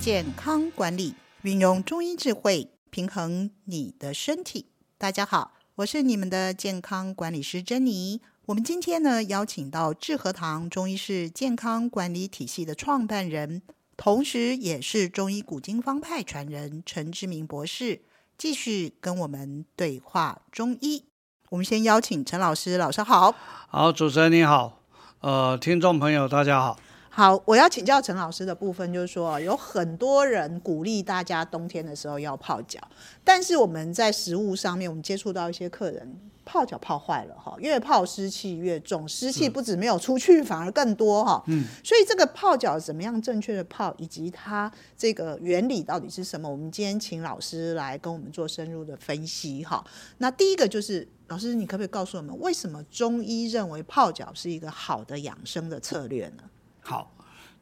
健康管理，运用中医智慧平衡你的身体。大家好，我是你们的健康管理师珍妮。我们今天呢，邀请到智和堂中医师健康管理体系的创办人，同时也是中医古今方派传人陈志明博士，继续跟我们对话中医。我们先邀请陈老师，老师好。好，主持人你好，呃，听众朋友大家好。好，我要请教陈老师的部分就是说，有很多人鼓励大家冬天的时候要泡脚，但是我们在食物上面，我们接触到一些客人泡脚泡坏了哈，越泡湿气越重，湿气不止没有出去，反而更多哈。嗯，所以这个泡脚怎么样正确的泡，以及它这个原理到底是什么？我们今天请老师来跟我们做深入的分析哈。那第一个就是老师，你可不可以告诉我们，为什么中医认为泡脚是一个好的养生的策略呢？好，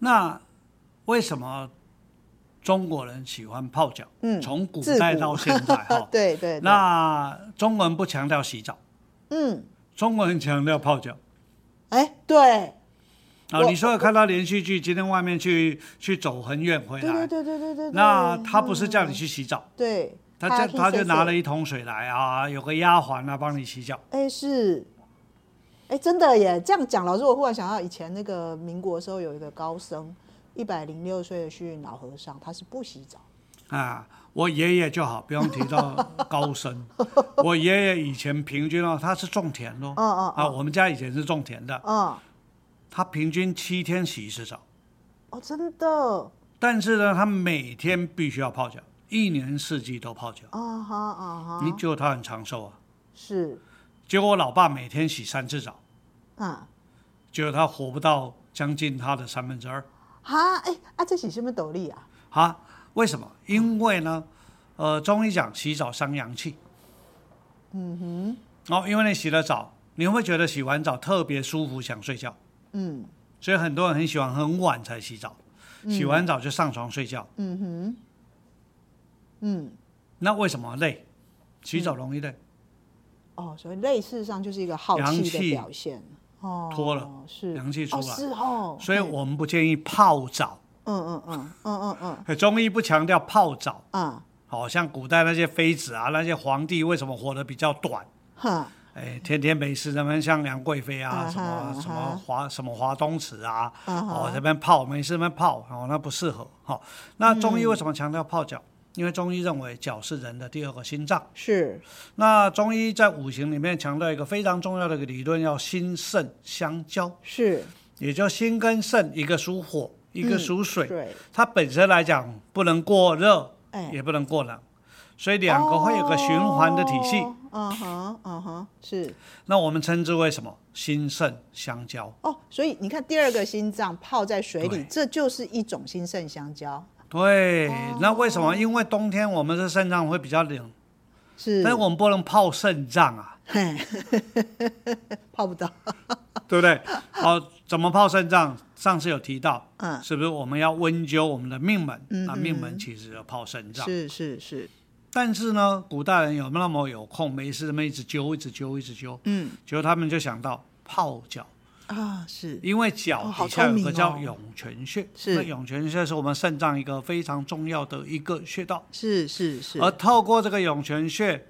那为什么中国人喜欢泡脚？嗯，从古代到现在哈，对，对对。那中国人不强调洗澡，嗯，中国人强调泡脚。哎，对。啊，你说有看到连续剧，今天外面去去走很远回来，对对对对对。那他不是叫你去洗澡，对，他就他就拿了一桶水来啊，有个丫鬟啊帮你洗脚。哎，是。哎，真的耶！这样讲，老师，我忽然想到以前那个民国的时候，有一个高僧，一百零六岁的虚云老和尚，他是不洗澡。啊，我爷爷就好，不用提到高僧。我爷爷以前平均哦，他是种田哦，嗯嗯，啊，我们家以前是种田的，嗯，他平均七天洗一次澡。哦，真的。但是呢，他每天必须要泡脚，一年四季都泡脚。啊哈啊哈。你觉得他很长寿啊？是。结果我老爸每天洗三次澡。啊，觉得他活不到将近他的三分之二。哈，哎，啊，这是什么道理啊？哈，为什么？因为呢，呃，中医讲洗澡伤阳气。嗯哼。哦，因为你洗了澡，你会觉得洗完澡特别舒服，想睡觉。嗯。所以很多人很喜欢很晚才洗澡，嗯、洗完澡就上床睡觉。嗯哼。嗯。那为什么累？洗澡容易累。嗯、哦，所以累事实上就是一个耗气的表现。脱了，是阳气出来，是哦，所以我们不建议泡澡。嗯嗯嗯嗯嗯嗯。中医不强调泡澡。嗯。好像古代那些妃子啊，那些皇帝为什么活得比较短？哈。哎，天天没事，那边像杨贵妃啊，什么什么华什么华东池啊，哦，这边泡没事，那边泡，哦，那不适合。好，那中医为什么强调泡脚？因为中医认为脚是人的第二个心脏，是。那中医在五行里面强调一个非常重要的一个理论，要心肾相交，是。也就心跟肾，一个属火，一个属水，对。它本身来讲不能过热，也不能过冷，所以两个会有个循环的体系。嗯哼，嗯哼，是。那我们称之为什么？心肾相交。哦，所以你看第二个心脏泡在水里，这就是一种心肾相交。对，那为什么？因为冬天我们的肾脏会比较冷，是，但是我们不能泡肾脏啊，泡不到，对不对？好，怎么泡肾脏？上次有提到，嗯，是不是我们要温灸我们的命门？嗯，那命门其实要泡肾脏，是是是。但是呢，古代人有那么有空没事，那么一直灸，一直灸，一直灸，嗯，结果他们就想到泡脚。啊，是因为脚底下有个叫涌泉穴，是、哦，那涌泉穴是我们肾脏一个非常重要的一个穴道，是是是。而透过这个涌泉穴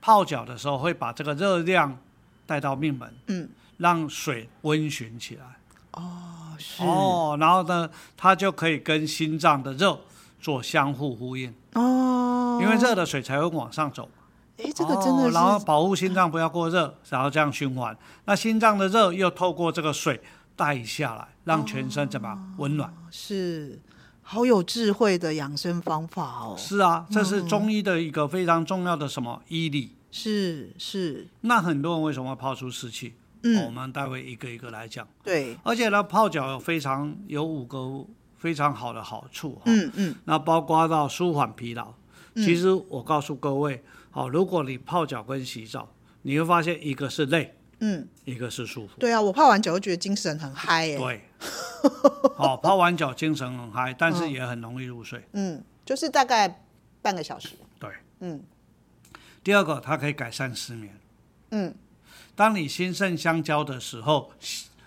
泡脚的时候，会把这个热量带到命门，嗯，让水温循起来。哦，是。哦，然后呢，它就可以跟心脏的热做相互呼应。哦，因为热的水才会往上走。哎，这个真的是，然后保护心脏不要过热，然后这样循环。那心脏的热又透过这个水带下来，让全身怎么温暖？是，好有智慧的养生方法哦。是啊，这是中医的一个非常重要的什么医理？是是。那很多人为什么泡出湿气？嗯，我们待会一个一个来讲。对，而且呢，泡脚有非常有五个非常好的好处。嗯嗯。那包括到舒缓疲劳。其实我告诉各位。好，如果你泡脚跟洗澡，你会发现一个是累，嗯，一个是舒服。对啊，我泡完脚就觉得精神很嗨耶。对，好，泡完脚精神很嗨，但是也很容易入睡。嗯，就是大概半个小时。对，嗯。第二个，它可以改善失眠。嗯，当你心肾相交的时候，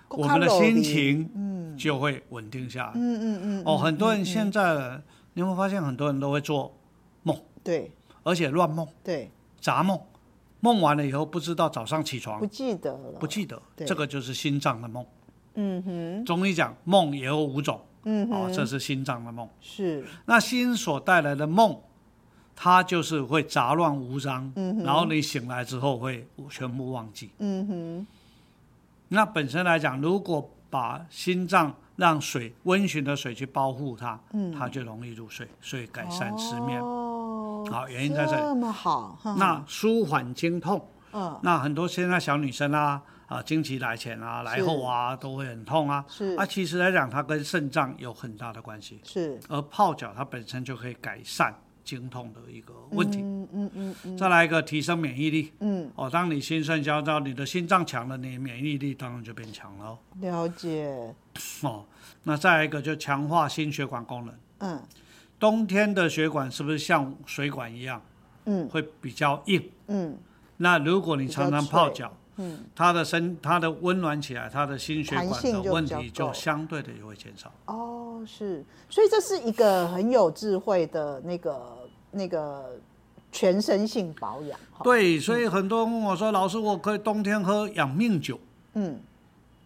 我们的心情，嗯，就会稳定下来。嗯嗯嗯。哦，很多人现在，你有没有发现很多人都会做梦？对。而且乱梦。对。杂梦，梦完了以后不知道早上起床。不记得了。不记得。这个就是心脏的梦。嗯哼。中医讲梦也有五种。嗯哼。哦，这是心脏的梦。是。那心所带来的梦。它就是会杂乱无章，嗯、然后你醒来之后会全部忘记。嗯哼。那本身来讲，如果把心脏让水温循的水去包护它，嗯，它就容易入睡，所以改善失眠。哦。好，原因在这里。这么好。呵呵那舒缓经痛。嗯。那很多现在小女生啊，啊，经期来前啊，来后啊，都会很痛啊。是。啊，其实来讲，它跟肾脏有很大的关系。是。而泡脚，它本身就可以改善。经痛的一个问题，嗯嗯嗯嗯，再来一个提升免疫力，嗯，哦，当你心肾交照，你的心脏强了，你免疫力当然就变强了。了解。哦，那再来一个就强化心血管功能，嗯，冬天的血管是不是像水管一样，嗯，会比较硬，嗯，那如果你常常泡脚，嗯，它的身它的温暖起来，它的心血管的问题就相对的也会减少。哦，是，所以这是一个很有智慧的那个。那个全身性保养，对，所以很多人问我说：“嗯、老师，我可以冬天喝养命酒？”嗯，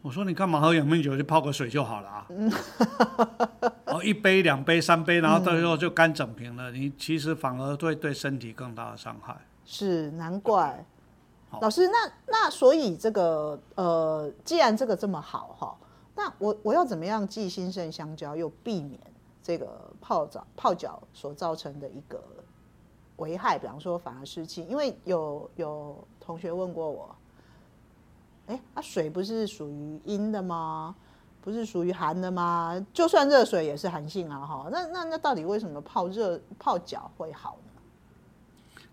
我说：“你干嘛喝养命酒？就泡个水就好了啊。嗯” 哦，一杯、两杯、三杯，然后到时候就干整瓶了。嗯、你其实反而会对，对身体更大的伤害。是难怪，老师，那那所以这个呃，既然这个这么好哈，那我我要怎么样既心肾相交又避免？这个泡澡泡脚所造成的一个危害，比方说反而湿气，因为有有同学问过我，哎，啊水不是属于阴的吗？不是属于寒的吗？就算热水也是寒性啊，哈，那那那到底为什么泡热泡脚会好呢？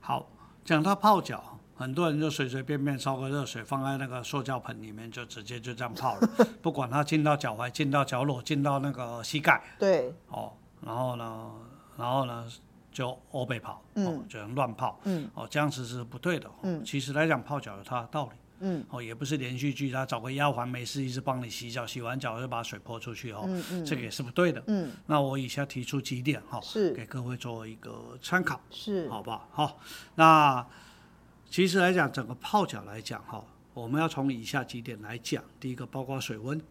好，讲到泡脚。很多人就随随便便烧个热水放在那个塑胶盆里面，就直接就这样泡了，不管它进到脚踝、进到脚裸、进到那个膝盖。对。哦，然后呢，然后呢，就欧北泡，哦，就乱泡。嗯。哦，这样子是不对的。嗯。其实来讲，泡脚有它的道理。嗯。哦，也不是连续剧，他找个丫鬟没事一直帮你洗脚，洗完脚就把水泼出去哦。嗯嗯。这个也是不对的。嗯。那我以下提出几点哈，是给各位做一个参考。是。好不好？好，那。其实来讲，整个泡脚来讲，哈，我们要从以下几点来讲。第一个，包括水温，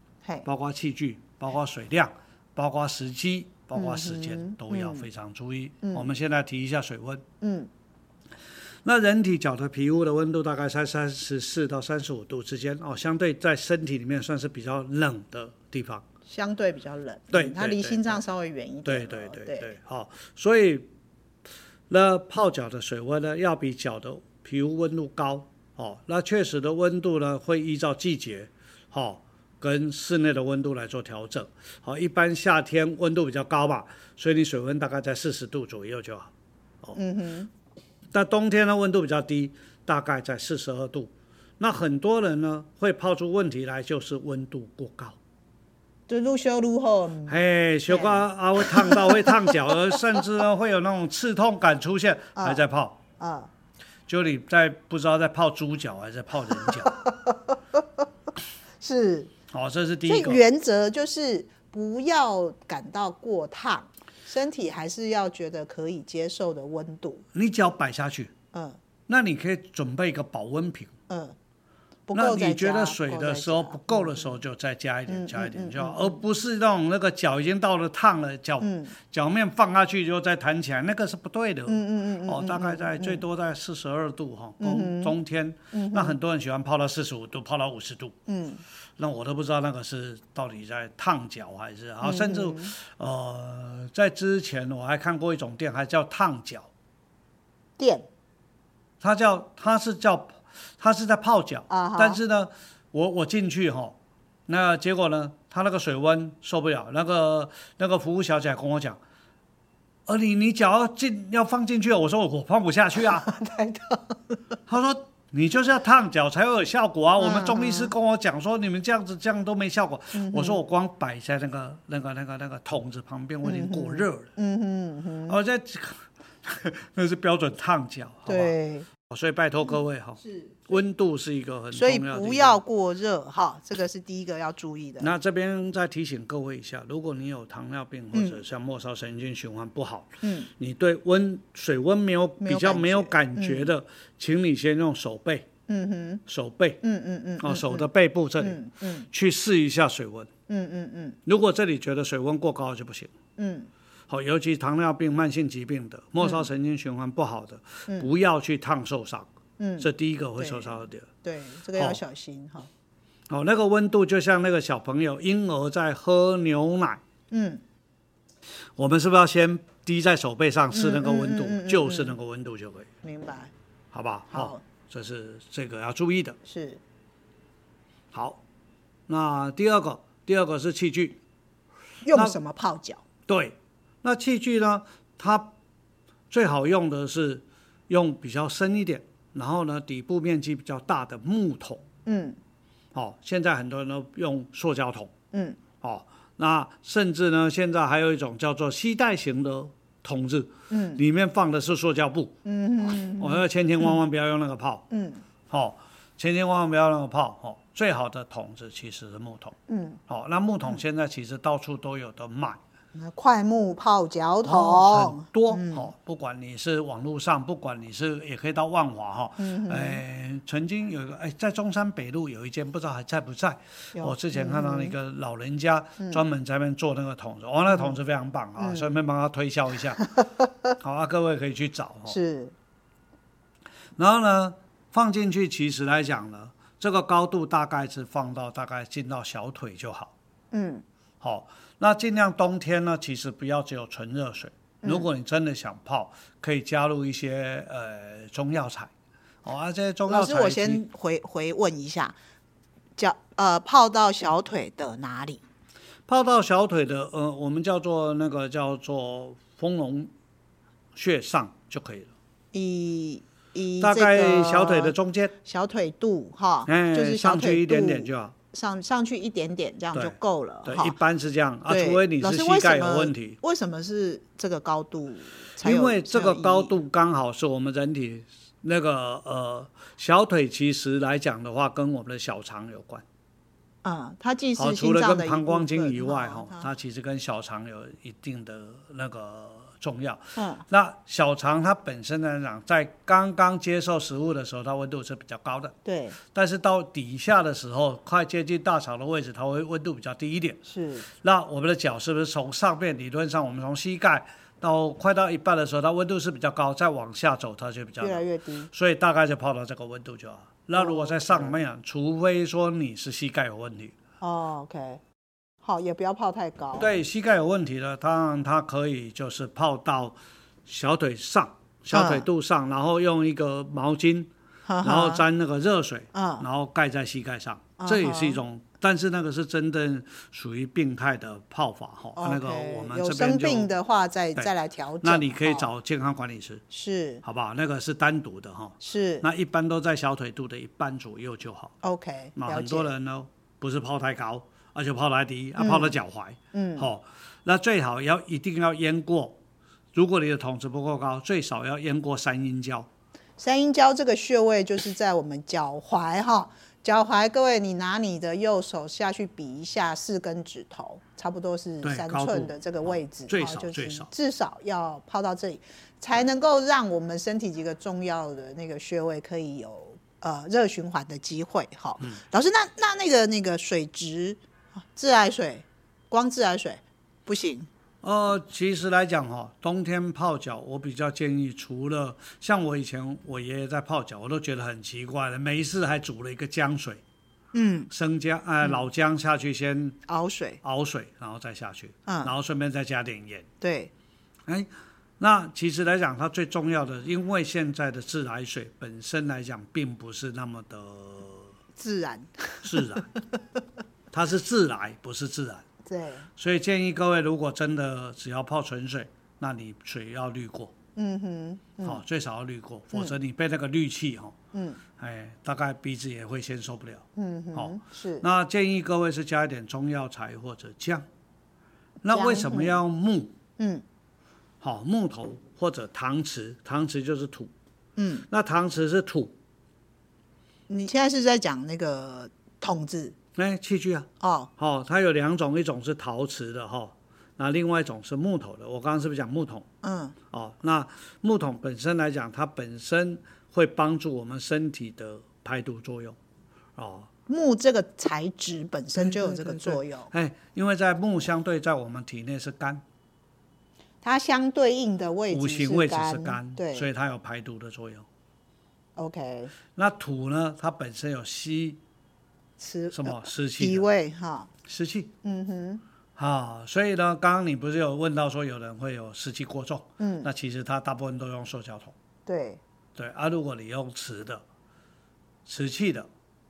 包括器具，包括水量，包括时机，包括时间，都要非常注意。嗯我们现在提一下水温。嗯。那人体脚的皮肤的温度大概在三十四到三十五度之间哦，相对在身体里面算是比较冷的地方。相对比较冷。对。它离心脏稍微远一点。对对对对。好，所以那泡脚的水温呢，要比脚的。皮肤温度高，哦，那确实的温度呢，会依照季节，哦，跟室内的温度来做调整。好，一般夏天温度比较高吧，所以你水温大概在四十度左右就好。哦，嗯哼。但冬天呢温度比较低，大概在四十二度。那很多人呢，会泡出问题来，就是温度过高。就愈烧愈好。嘿，烧到啊会烫到会烫脚，而甚至呢会有那种刺痛感出现，还在泡。啊。啊就你在不知道在泡猪脚还是在泡人脚，是，哦，这是第一个。原则就是不要感到过烫，身体还是要觉得可以接受的温度。你脚摆下去，嗯，那你可以准备一个保温瓶，嗯。不那你觉得水的时候不够的时候，就再加一点，加一点就好，而不是那种那个脚已经到了烫了，脚脚面放下去就再弹起来，那个是不对的。嗯嗯嗯哦，大概在最多在四十二度哈，冬冬天，那很多人喜欢泡到四十五度，泡到五十度。嗯。那我都不知道那个是到底在烫脚还是，然后甚至呃，在之前我还看过一种店，还叫烫脚店，它叫它是叫。他是在泡脚，uh. 但是呢，我我进去哈，那结果呢，他那个水温受不了，那个那个服务小姐跟我讲，呃，你你脚要进要放进去，我说我放不下去啊，太烫。他说你就是要烫脚才会有效果啊，uh. 我们中医师跟我讲说，你们这样子这样都没效果。Uh. 我说我光摆在那个那个那个那个桶子旁边，我已经过热了。嗯嗯嗯，我在，那是标准烫脚，对。所以拜托各位哈，是温度是一个很重要的，所以不要过热哈，这个是第一个要注意的。那这边再提醒各位一下，如果你有糖尿病或者像末梢神经循环不好，嗯，你对温水温没有比较没有感觉的，请你先用手背，嗯哼，手背，嗯嗯嗯，哦，手的背部这里，嗯，去试一下水温，嗯嗯嗯，如果这里觉得水温过高就不行，嗯。好，尤其糖尿病、慢性疾病的、末梢神经循环不好的，嗯、不要去烫受伤。嗯，这第一个会受伤的点。对，这个要小心哈。哦，那个温度就像那个小朋友婴儿在喝牛奶。嗯。我们是不是要先滴在手背上试那个温度？嗯嗯嗯嗯嗯、就是那个温度就可以。明白。好吧。好，这是这个要注意的。是。好，那第二个，第二个是器具。用什么泡脚？对。那器具呢？它最好用的是用比较深一点，然后呢，底部面积比较大的木桶。嗯。哦，现在很多人都用塑胶桶。嗯。哦，那甚至呢，现在还有一种叫做吸带型的桶子。嗯。里面放的是塑胶布。嗯，我要千千万万不要用那个泡。嗯。好，千千万万不要用那个泡。哦，最好的桶子其实是木桶。嗯。好，那木桶现在其实到处都有的卖。桧木泡脚桶、哦、很多、嗯、哦，不管你是网络上，不管你是也可以到万华哈。嗯哼哎，曾经有一个哎，在中山北路有一间，不知道还在不在。有我之前看到那个老人家专门在那边做那个桶子，嗯、哦，那个桶子非常棒啊，顺便帮他推销一下。好啊，各位可以去找。是。然后呢，放进去其实来讲呢，这个高度大概是放到大概进到小腿就好。嗯。好。那尽量冬天呢，其实不要只有纯热水。如果你真的想泡，可以加入一些呃中药材。哦，啊，这些中药材。老师，我先回回问一下，脚呃泡到小腿的哪里？泡到小腿的呃，我们叫做那个叫做丰隆穴上就可以了。以以大概小腿的中间，小腿肚哈，就是上去一点点就好。上上去一点点，这样就够了。对，一般是这样啊，除非你是膝盖有问题。为什么是这个高度？因为这个高度刚好是我们人体那个呃小腿，其实来讲的话，跟我们的小肠有关。啊，它既是除了跟膀胱经以外，哈，它其实跟小肠有一定的那个。重要。嗯，那小肠它本身来讲，在刚刚接受食物的时候，它温度是比较高的。对。但是到底下的时候，快接近大肠的位置，它会温度比较低一点。是。那我们的脚是不是从上面理论上，我们从膝盖到快到一半的时候，它温度是比较高，再往下走，它就比较越来越低。所以大概就泡到这个温度就好。那如果在上面，哦、除非说你是膝盖有问题。哦，OK。好，也不要泡太高。对，膝盖有问题的，当然它可以就是泡到小腿上、小腿肚上，嗯、然后用一个毛巾，嗯、然后沾那个热水，嗯、然后盖在膝盖上，嗯、这也是一种，嗯、但是那个是真正属于病态的泡法哈。嗯、那个我们这边有生病的话再再来调整。那你可以找健康管理师，是，好不好？那个是单独的哈。是。那一般都在小腿肚的一半左右就好。OK。那很多人呢，不是泡太高。而且泡太低，啊，泡到脚踝，嗯，好、哦，那最好要一定要淹过。如果你的筒子不够高，最少要淹过三阴交。三阴交这个穴位就是在我们脚踝哈，脚踝。各位，你拿你的右手下去比一下四根指头，差不多是三寸的这个位置，最少最少至少要泡到这里，才能够让我们身体几个重要的那个穴位可以有呃热循环的机会。哈，嗯、老师，那那那个那个水质。自来水，光自来水不行。呃，其实来讲哈，冬天泡脚，我比较建议，除了像我以前我爷爷在泡脚，我都觉得很奇怪的，每一次还煮了一个姜水，嗯，生姜，哎、呃，老姜下去先熬水，熬水，然后再下去，嗯，然后顺便再加点盐。对，哎，那其实来讲，它最重要的，因为现在的自来水本身来讲，并不是那么的自然，自然。它是自来，不是自然。对，所以建议各位，如果真的只要泡纯水，那你水要滤过。嗯哼。嗯好，最少要滤过，否则你被那个氯气哈，嗯，哎，大概鼻子也会先受不了。嗯哼。好，是。那建议各位是加一点中药材或者姜。那为什么要木？嗯。好，木头或者搪瓷，搪瓷就是土。嗯，那搪瓷是土。你现在是在讲那个桶子？哎，器具啊。哦，好、哦，它有两种，一种是陶瓷的哈，那另外一种是木头的。我刚刚是不是讲木桶？嗯。哦，那木桶本身来讲，它本身会帮助我们身体的排毒作用。哦，木这个材质本身就有这个作用。哎，因为在木相对在我们体内是肝，它相对应的位置五行位置是肝，对，所以它有排毒的作用。OK，那土呢？它本身有吸湿什么湿气？脾胃哈，湿气。嗯哼，啊，所以呢，刚刚你不是有问到说有人会有湿气过重？嗯，那其实他大部分都用塑胶桶。对，对啊，如果你用瓷的，瓷器的，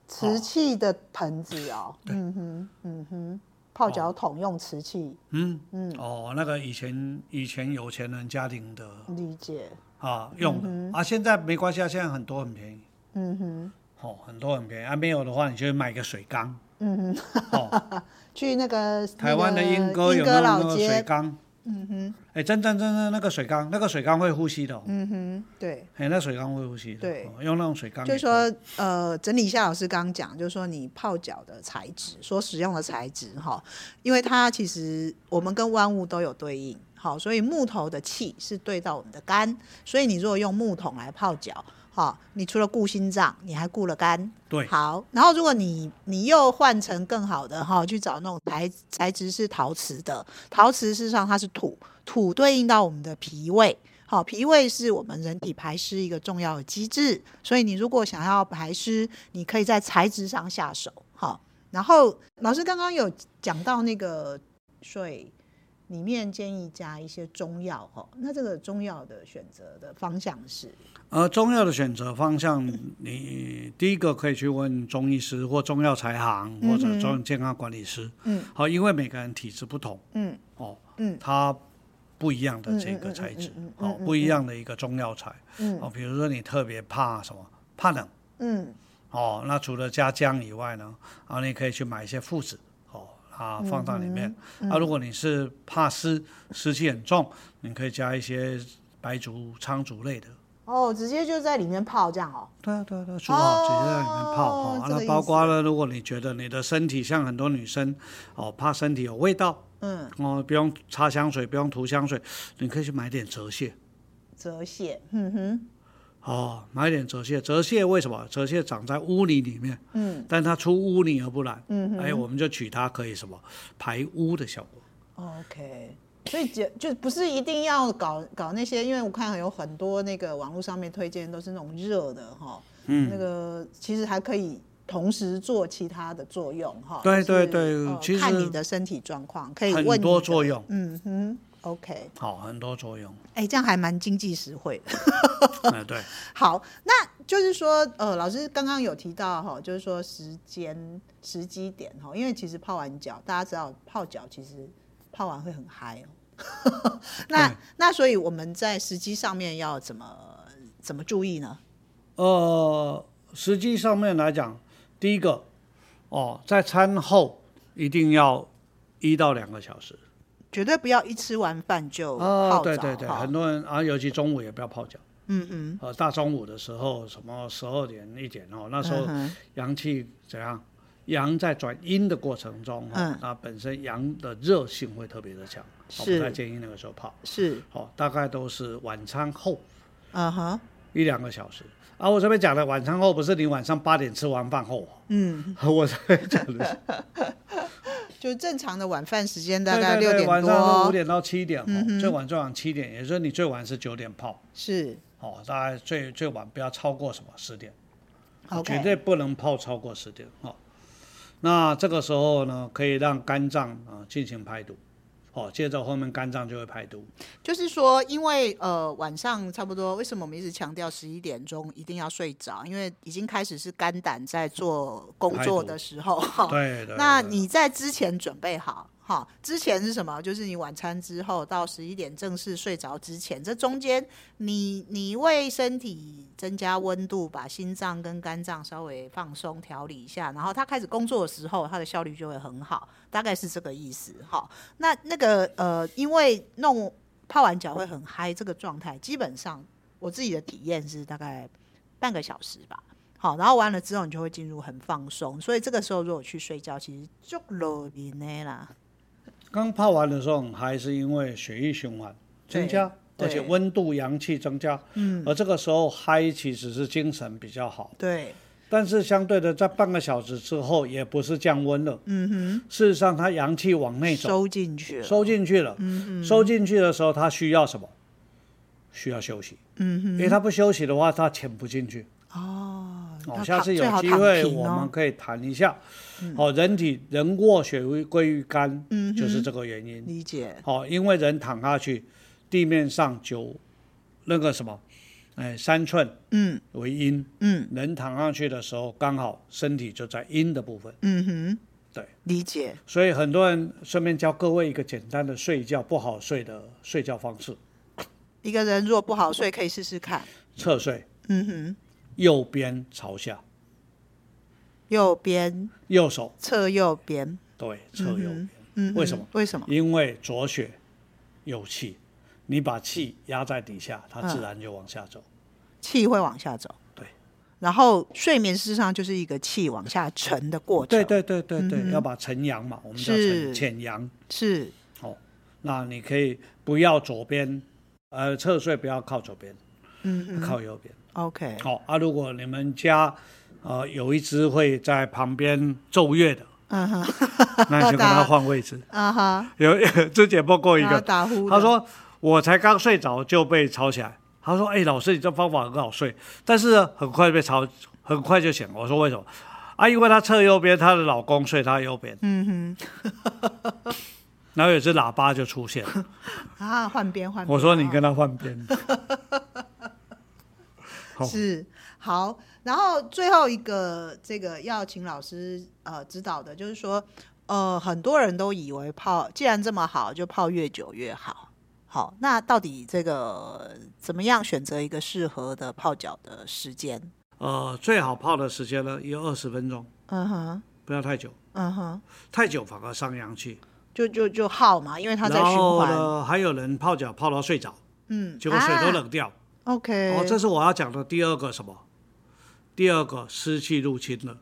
瓷器的盆子哦。嗯哼，嗯哼，泡脚桶用瓷器。嗯嗯，哦，那个以前以前有钱人家庭的理解。啊，用的、嗯、啊，现在没关系啊，现在很多很便宜。嗯哼，哦，很多很便宜啊，没有的话，你就买个水缸。嗯哼，哦，去那个台湾的莺歌有那个水缸。嗯哼，哎，真真真真那个水缸，那个水缸会呼吸的、哦。嗯哼，对。哎，那水缸会呼吸的。对、哦，用那种水缸。就是说，呃，整理一下老师刚刚讲，就是说你泡脚的材质，所使用的材质哈、哦，因为它其实我们跟万物都有对应。好，所以木头的气是对到我们的肝，所以你如果用木桶来泡脚，好，你除了顾心脏，你还顾了肝。对，好，然后如果你你又换成更好的哈，去找那种材材质是陶瓷的，陶瓷事实上它是土，土对应到我们的脾胃，好，脾胃是我们人体排湿一个重要的机制，所以你如果想要排湿，你可以在材质上下手，好，然后老师刚刚有讲到那个水。里面建议加一些中药哦，那这个中药的选择的方向是？呃，中药的选择方向，你第一个可以去问中医师或中药材行或者中医健康管理师。嗯，好，因为每个人体质不同。嗯，哦，嗯，它不一样的这个材质，哦，不一样的一个中药材。嗯，哦，比如说你特别怕什么？怕冷。嗯，哦，那除了加姜以外呢，然后你可以去买一些附子。啊，放到里面。那、如果你是怕湿，湿气很重，你可以加一些白术、苍术类的。哦，直接就在里面泡这样哦。对啊，对啊，对啊，煮好直接在里面泡。哦，那包括呢，如果你觉得你的身体像很多女生，哦，怕身体有味道，嗯，哦，不用擦香水，不用涂香水，你可以去买点泽泻。泽泻，嗯哼。哦，买点泽泻，泽泻为什么？泽泻长在污泥里面，嗯，但它出污泥而不染，嗯哼，哎，我们就取它可以什么排污的效果。OK，所以就就不是一定要搞搞那些，因为我看有很多那个网络上面推荐都是那种热的哈，嗯，那个其实还可以同时做其他的作用哈。对对对，其实看你的身体状况可以问很多作用，嗯哼。OK，好，很多作用。哎、欸，这样还蛮经济实惠的。哎，对。好，那就是说，呃，老师刚刚有提到哈，就是说时间时机点哈，因为其实泡完脚，大家知道泡脚其实泡完会很嗨哦。那那所以我们在时机上面要怎么怎么注意呢？呃，时机上面来讲，第一个哦，在餐后一定要一到两个小时。绝对不要一吃完饭就泡澡。哦，对对对，很多人啊，尤其中午也不要泡脚。嗯嗯。呃，大中午的时候，什么十二点一点哦，那时候阳气怎样？阳在转阴的过程中，嗯，那本身阳的热性会特别的强，是，不太建议那个时候泡。是。好，大概都是晚餐后。啊哈。一两个小时。啊，我这边讲的晚餐后不是你晚上八点吃完饭后。嗯。我这边讲的。就是正常的晚饭时间大概六点晚上五点到七点，嗯、最晚最晚七点，也就是你最晚是九点泡，是，哦，大概最最晚不要超过什么十点.绝对不能泡超过十点，哦，那这个时候呢，可以让肝脏啊进行排毒。哦，接着后面肝脏就会排毒。就是说，因为呃晚上差不多，为什么我们一直强调十一点钟一定要睡着？因为已经开始是肝胆在做工作的时候。对对。那你在之前准备好。好，之前是什么？就是你晚餐之后到十一点正式睡着之前，这中间你你为身体增加温度，把心脏跟肝脏稍微放松调理一下，然后他开始工作的时候，他的效率就会很好，大概是这个意思。好，那那个呃，因为弄泡完脚会很嗨，这个状态基本上我自己的体验是大概半个小时吧。好，然后完了之后，你就会进入很放松。所以这个时候如果去睡觉，其实就落眠的啦。刚泡完的时候，还是因为血液循环增加，而且温度、阳气增加。嗯。而这个时候嗨，其实是精神比较好。对。但是相对的，在半个小时之后，也不是降温了。嗯哼。事实上，它阳气往内走，收进去了。收进去了。嗯哼。收进去的时候，它需要什么？需要休息。嗯哼。因为它不休息的话，它潜不进去。哦。哦，下次有机会我们可以谈一下。哦，人体人卧血归于肝，嗯，就是这个原因。理解。哦，因为人躺下去，地面上九那个什么，哎，三寸，嗯，为阴，嗯，人躺上去的时候，刚好身体就在阴的部分。嗯哼，对，理解。所以很多人顺便教各位一个简单的睡觉不好睡的睡觉方式。一个人如果不好睡，可以试试看。侧睡。嗯哼。右边朝下，右边，右手侧右边，对，侧右边。嗯，为什么？为什么？因为左血有气，你把气压在底下，它自然就往下走。气会往下走。对。然后睡眠事实上就是一个气往下沉的过程。对对对对对，要把沉阳嘛，我们叫沉潜阳。是。哦，那你可以不要左边，呃，侧睡不要靠左边，嗯，靠右边。OK，好啊。如果你们家呃有一只会在旁边奏乐的，嗯哼，那你就跟他换位置。啊哈，有 之前播过一个，打呼。他说我才刚睡着就被吵起来。他说：“哎，老师，你这方法很好睡，但是很快被吵，很快就醒。”我说：“为什么？”啊，因为他侧右边，她的老公睡她右边。嗯哼，然后有只喇叭就出现了。啊，换边换边。我说：“你跟他换边。”是好，然后最后一个这个要请老师呃指导的，就是说呃很多人都以为泡既然这么好，就泡越久越好。好，那到底这个怎么样选择一个适合的泡脚的时间？呃，最好泡的时间呢，有二十分钟。嗯哼，不要太久。嗯哼，太久反而伤阳气。就就就耗嘛，因为它在循环。然后呢，还有人泡脚泡到睡着，嗯，结果水都冷掉。啊 OK，哦，这是我要讲的第二个什么？第二个湿气入侵了。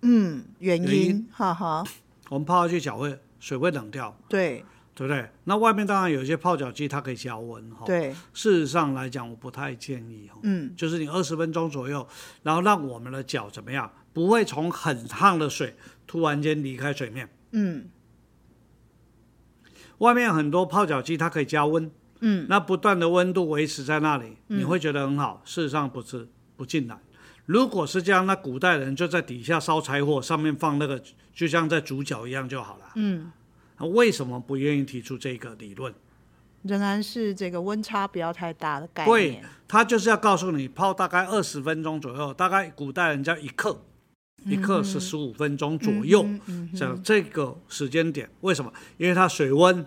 嗯，原因，哈哈。我们泡下去脚会水会冷掉，对，对不对？那外面当然有一些泡脚机，它可以加温哈。对，事实上来讲，我不太建议。嗯，就是你二十分钟左右，然后让我们的脚怎么样，不会从很烫的水突然间离开水面。嗯，外面很多泡脚机，它可以加温。嗯，那不断的温度维持在那里，你会觉得很好。嗯、事实上不是，不尽然。如果是这样，那古代人就在底下烧柴火，上面放那个，就像在煮饺一样就好了。嗯，那为什么不愿意提出这个理论？仍然是这个温差不要太大的概念。对，他就是要告诉你，泡大概二十分钟左右，大概古代人叫一克，嗯、一克是十五分钟左右，像、嗯嗯、这个时间点，为什么？因为它水温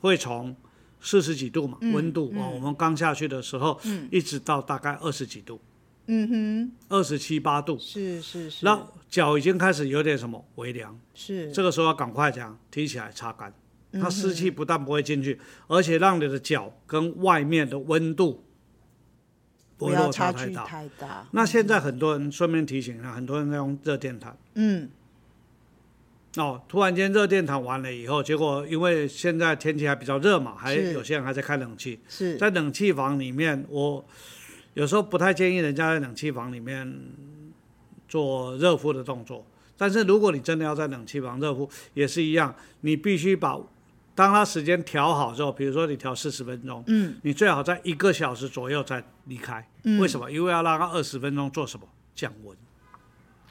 会从。四十几度嘛，温、嗯、度啊、我们刚下去的时候，嗯、一直到大概二十几度，嗯哼，二十七八度，是是是，那脚已经开始有点什么微凉，是，这个时候要赶快这样提起来擦干，嗯、它湿气不但不会进去，而且让你的脚跟外面的温度不会落差太大。太大。那现在很多人顺便提醒啊，很多人在用热电毯，嗯。哦，突然间热电毯完了以后，结果因为现在天气还比较热嘛，还有些人还在开冷气。是，在冷气房里面，我有时候不太建议人家在冷气房里面做热敷的动作。但是如果你真的要在冷气房热敷，也是一样，你必须把当它时间调好之后，比如说你调四十分钟，嗯，你最好在一个小时左右再离开。嗯，为什么？因为要让它二十分钟做什么？降温。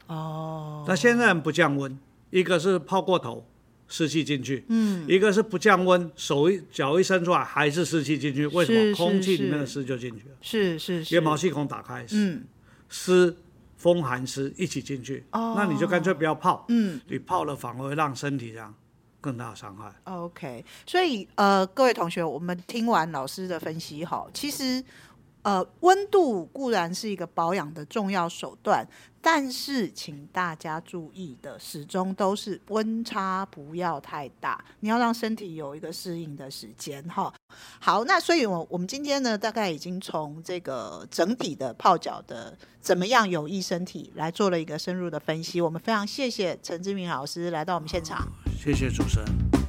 哦。那现在不降温。一个是泡过头，湿气进去，嗯，一个是不降温，手一脚一伸出来还是湿气进去，为什么？空气里面的湿就进去了，是是是，因为毛细孔打开，嗯，湿风寒湿一起进去，哦，那你就干脆不要泡，嗯，你泡了反而会让身体上更大的伤害。OK，所以呃，各位同学，我们听完老师的分析哈，其实呃，温度固然是一个保养的重要手段，但是请大家注意的，始终都是温差不要太大，你要让身体有一个适应的时间哈。好，那所以我我们今天呢，大概已经从这个整体的泡脚的怎么样有益身体来做了一个深入的分析。我们非常谢谢陈志明老师来到我们现场，谢谢主持人。